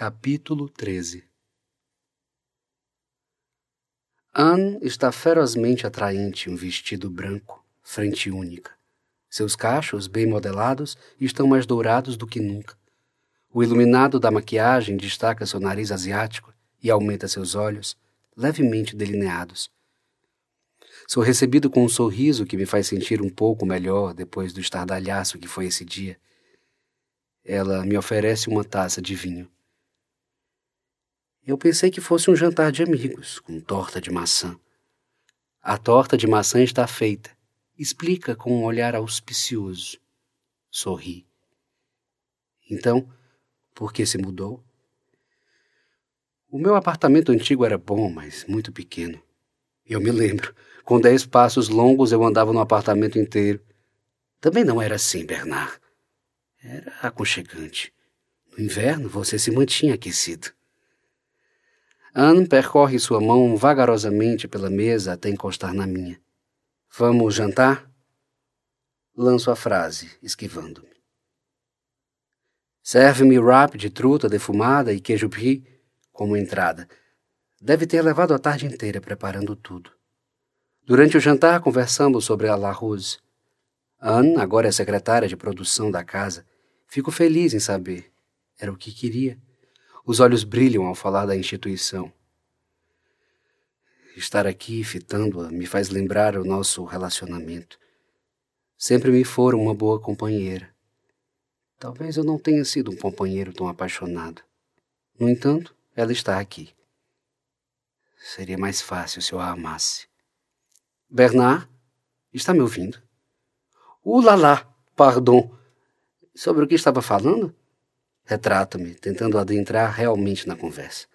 Capítulo 13 Anne está ferozmente atraente em um vestido branco, frente única. Seus cachos, bem modelados, estão mais dourados do que nunca. O iluminado da maquiagem destaca seu nariz asiático e aumenta seus olhos, levemente delineados. Sou recebido com um sorriso que me faz sentir um pouco melhor depois do estardalhaço que foi esse dia. Ela me oferece uma taça de vinho. Eu pensei que fosse um jantar de amigos, com torta de maçã. A torta de maçã está feita, explica com um olhar auspicioso. Sorri. Então, por que se mudou? O meu apartamento antigo era bom, mas muito pequeno. Eu me lembro, com dez passos longos eu andava no apartamento inteiro. Também não era assim, Bernard. Era aconchegante. No inverno você se mantinha aquecido. Anne percorre sua mão vagarosamente pela mesa até encostar na minha. Vamos jantar? Lanço a frase, esquivando-me. Serve-me wrap de truta defumada e queijo brie como entrada. Deve ter levado a tarde inteira preparando tudo. Durante o jantar conversamos sobre a La Rose. Anne, agora é secretária de produção da casa. Fico feliz em saber. Era o que queria. Os olhos brilham ao falar da instituição. Estar aqui fitando-a me faz lembrar o nosso relacionamento. Sempre me for uma boa companheira. Talvez eu não tenha sido um companheiro tão apaixonado. No entanto, ela está aqui. Seria mais fácil se eu a amasse. Bernard, está me ouvindo? Ulalá, pardon. Sobre o que estava falando? Retrato-me, tentando adentrar realmente na conversa.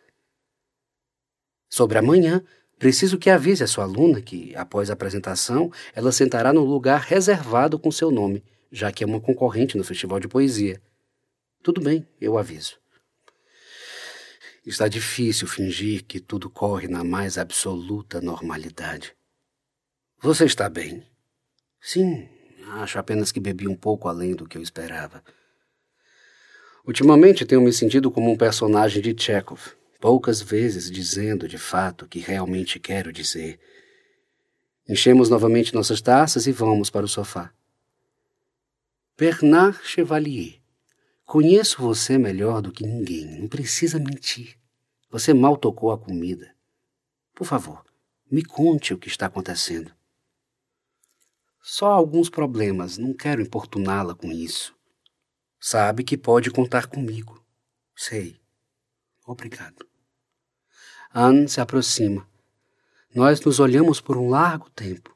Sobre amanhã, preciso que avise a sua aluna que, após a apresentação, ela sentará no lugar reservado com seu nome, já que é uma concorrente no Festival de Poesia. Tudo bem, eu aviso. Está difícil fingir que tudo corre na mais absoluta normalidade. Você está bem? Sim, acho apenas que bebi um pouco além do que eu esperava. Ultimamente tenho me sentido como um personagem de Chekhov, poucas vezes dizendo de fato o que realmente quero dizer. Enchemos novamente nossas taças e vamos para o sofá. Bernard Chevalier, conheço você melhor do que ninguém, não precisa mentir. Você mal tocou a comida. Por favor, me conte o que está acontecendo. Só alguns problemas, não quero importuná-la com isso. Sabe que pode contar comigo. Sei. Obrigado. Anne se aproxima. Nós nos olhamos por um largo tempo.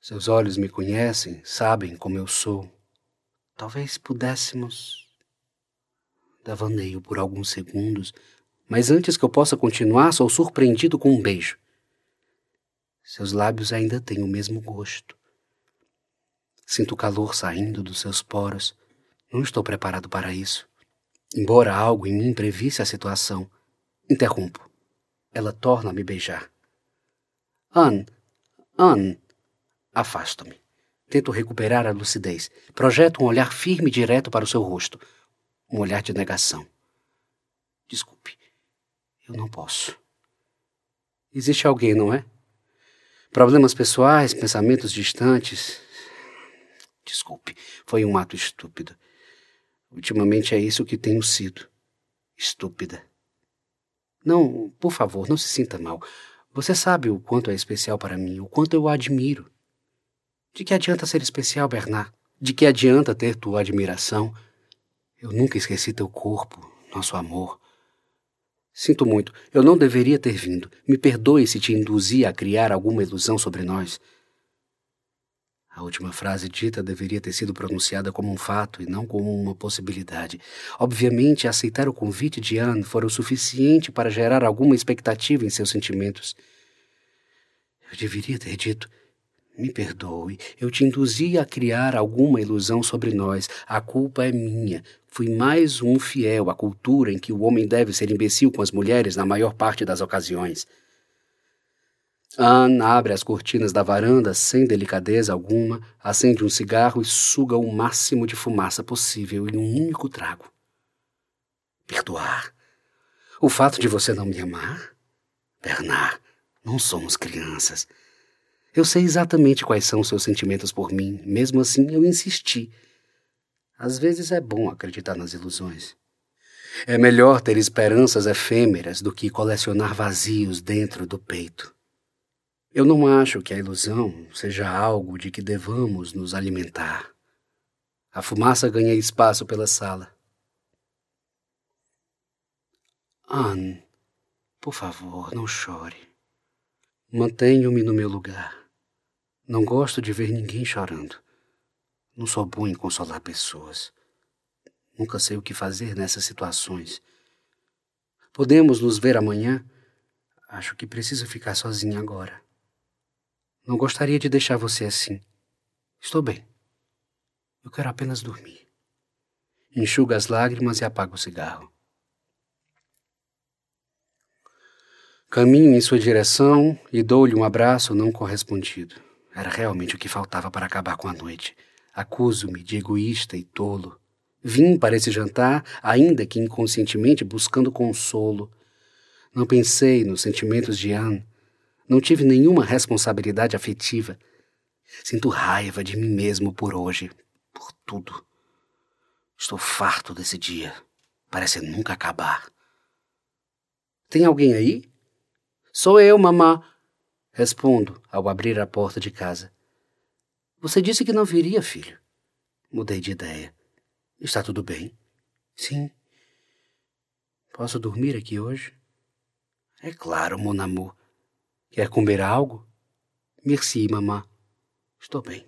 Seus olhos me conhecem, sabem como eu sou. Talvez pudéssemos. Davaneio por alguns segundos, mas antes que eu possa continuar, sou surpreendido com um beijo. Seus lábios ainda têm o mesmo gosto. Sinto o calor saindo dos seus poros. Não estou preparado para isso. Embora algo em mim previsse a situação, interrompo. Ela torna a me beijar. Anne, Anne. Afasto-me. Tento recuperar a lucidez. Projeto um olhar firme e direto para o seu rosto. Um olhar de negação. Desculpe. Eu não posso. Existe alguém, não é? Problemas pessoais, pensamentos distantes, Desculpe, foi um ato estúpido. Ultimamente é isso que tenho sido. Estúpida. Não, por favor, não se sinta mal. Você sabe o quanto é especial para mim, o quanto eu o admiro. De que adianta ser especial, Bernard? De que adianta ter tua admiração? Eu nunca esqueci teu corpo, nosso amor. Sinto muito, eu não deveria ter vindo. Me perdoe se te induzi a criar alguma ilusão sobre nós. A última frase dita deveria ter sido pronunciada como um fato e não como uma possibilidade. Obviamente, aceitar o convite de Anne fora o suficiente para gerar alguma expectativa em seus sentimentos. Eu deveria ter dito: Me perdoe, eu te induzi a criar alguma ilusão sobre nós. A culpa é minha. Fui mais um fiel à cultura em que o homem deve ser imbecil com as mulheres na maior parte das ocasiões. Anne abre as cortinas da varanda sem delicadeza alguma, acende um cigarro e suga o máximo de fumaça possível em um único trago. perdoar? O fato de você não me amar? Bernard, não somos crianças. Eu sei exatamente quais são seus sentimentos por mim, mesmo assim eu insisti. Às vezes é bom acreditar nas ilusões. É melhor ter esperanças efêmeras do que colecionar vazios dentro do peito. Eu não acho que a ilusão seja algo de que devamos nos alimentar. A fumaça ganha espaço pela sala. Anne, por favor, não chore. Mantenho-me no meu lugar. Não gosto de ver ninguém chorando. Não sou bom em consolar pessoas. Nunca sei o que fazer nessas situações. Podemos nos ver amanhã? Acho que preciso ficar sozinha agora. Não gostaria de deixar você assim. Estou bem. Eu quero apenas dormir. Enxuga as lágrimas e apaga o cigarro. Caminho em sua direção e dou-lhe um abraço não correspondido. Era realmente o que faltava para acabar com a noite. Acuso-me de egoísta e tolo. Vim para esse jantar, ainda que inconscientemente buscando consolo. Não pensei nos sentimentos de Anne. Não tive nenhuma responsabilidade afetiva. Sinto raiva de mim mesmo por hoje, por tudo. Estou farto desse dia. Parece nunca acabar. Tem alguém aí? Sou eu, mamã. Respondo ao abrir a porta de casa. Você disse que não viria, filho. Mudei de ideia. Está tudo bem? Sim. Posso dormir aqui hoje? É claro, mon amour. Quer comer algo? Merci, mamã. Estou bem.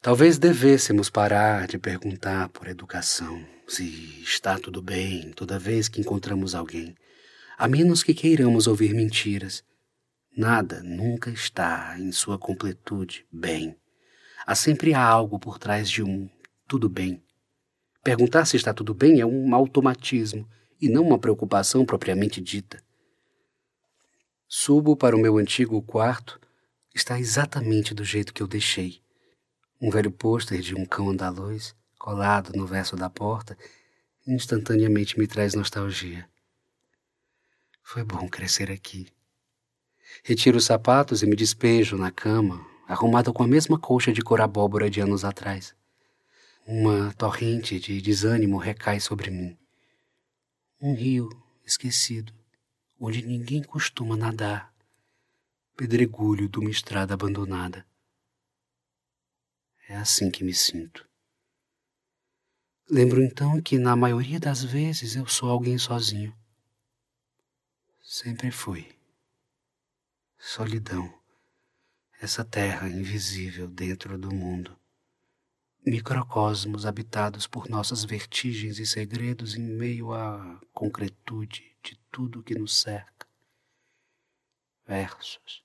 Talvez devêssemos parar de perguntar por educação se está tudo bem toda vez que encontramos alguém, a menos que queiramos ouvir mentiras. Nada nunca está em sua completude bem. Há sempre algo por trás de um tudo bem. Perguntar se está tudo bem é um automatismo e não uma preocupação propriamente dita. Subo para o meu antigo quarto. Está exatamente do jeito que eu deixei. Um velho pôster de um cão andaluz, colado no verso da porta, instantaneamente me traz nostalgia. Foi bom crescer aqui. Retiro os sapatos e me despejo na cama, arrumado com a mesma colcha de cor abóbora de anos atrás. Uma torrente de desânimo recai sobre mim. Um rio esquecido, onde ninguém costuma nadar. Pedregulho de uma estrada abandonada. É assim que me sinto. Lembro então que, na maioria das vezes, eu sou alguém sozinho. Sempre fui. Solidão essa terra invisível dentro do mundo. Microcosmos habitados por nossas vertigens e segredos em meio à concretude de tudo que nos cerca. Versos,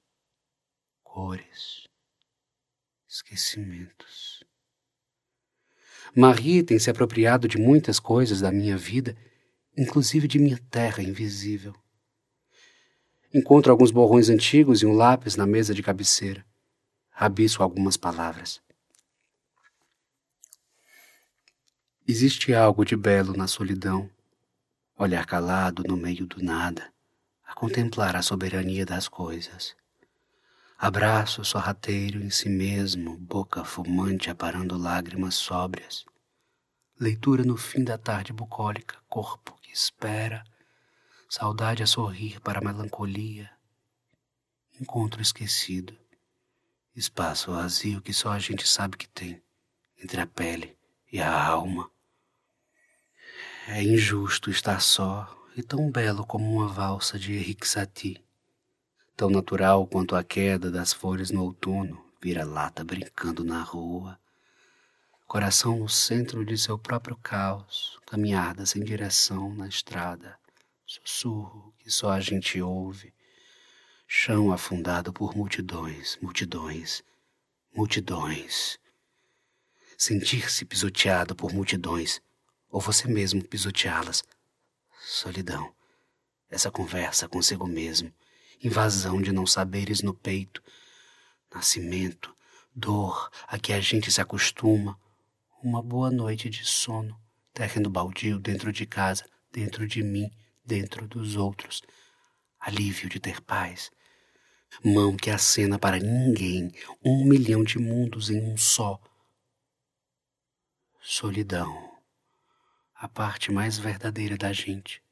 cores, esquecimentos. Marie tem se apropriado de muitas coisas da minha vida, inclusive de minha terra invisível. Encontro alguns borrões antigos e um lápis na mesa de cabeceira. Rabisco algumas palavras. Existe algo de belo na solidão, olhar calado no meio do nada, a contemplar a soberania das coisas. Abraço sorrateiro em si mesmo, boca fumante aparando lágrimas sóbrias. Leitura no fim da tarde bucólica, corpo que espera saudade a sorrir para a melancolia, encontro esquecido, espaço vazio que só a gente sabe que tem entre a pele e a alma. É injusto estar só e tão belo como uma valsa de Henrique Satie, tão natural quanto a queda das folhas no outono, vira-lata brincando na rua, coração no centro de seu próprio caos, caminhada sem direção na estrada sussurro que só a gente ouve, chão afundado por multidões, multidões, multidões. Sentir-se pisoteado por multidões, ou você mesmo pisoteá-las. Solidão, essa conversa consigo mesmo, invasão de não saberes no peito, nascimento, dor a que a gente se acostuma, uma boa noite de sono, terreno baldio dentro de casa, dentro de mim, dentro dos outros. Alívio de ter paz. Mão que acena para ninguém, um milhão de mundos em um só. Solidão, a parte mais verdadeira da gente.